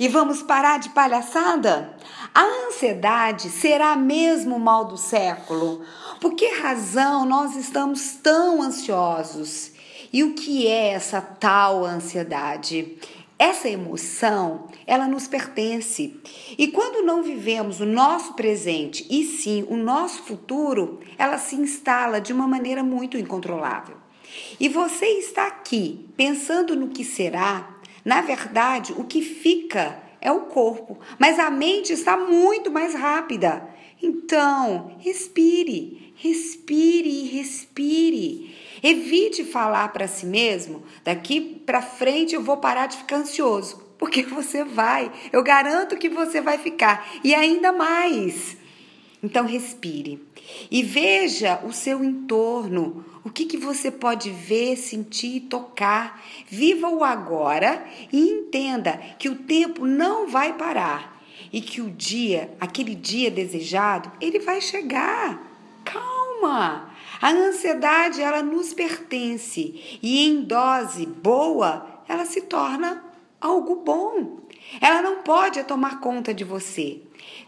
E vamos parar de palhaçada? A ansiedade será mesmo o mal do século? Por que razão nós estamos tão ansiosos? E o que é essa tal ansiedade? Essa emoção, ela nos pertence. E quando não vivemos o nosso presente e sim o nosso futuro, ela se instala de uma maneira muito incontrolável. E você está aqui pensando no que será, na verdade, o que fica é o corpo, mas a mente está muito mais rápida. Então, respire, respire respire. Evite falar para si mesmo, daqui para frente eu vou parar de ficar ansioso, porque você vai, eu garanto que você vai ficar e ainda mais. Então respire e veja o seu entorno, o que, que você pode ver, sentir, tocar. Viva o agora e entenda que o tempo não vai parar e que o dia, aquele dia desejado, ele vai chegar. Calma! A ansiedade, ela nos pertence e em dose boa, ela se torna algo bom. Ela não pode tomar conta de você.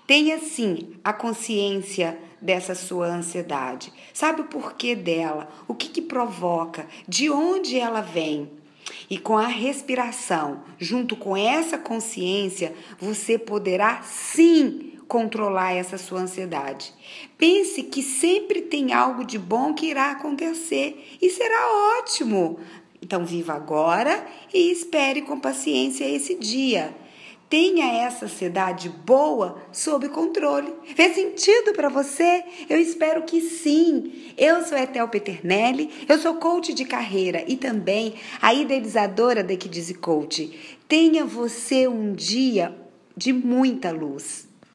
Tenha sim a consciência dessa sua ansiedade. Sabe o porquê dela? O que, que provoca? De onde ela vem? E com a respiração, junto com essa consciência, você poderá sim controlar essa sua ansiedade. Pense que sempre tem algo de bom que irá acontecer e será ótimo. Então, viva agora e espere com paciência esse dia. Tenha essa ansiedade boa sob controle. Fez sentido para você? Eu espero que sim. Eu sou Etel Peternelli, eu sou coach de carreira e também a idealizadora da Equidize Coach. Tenha você um dia de muita luz.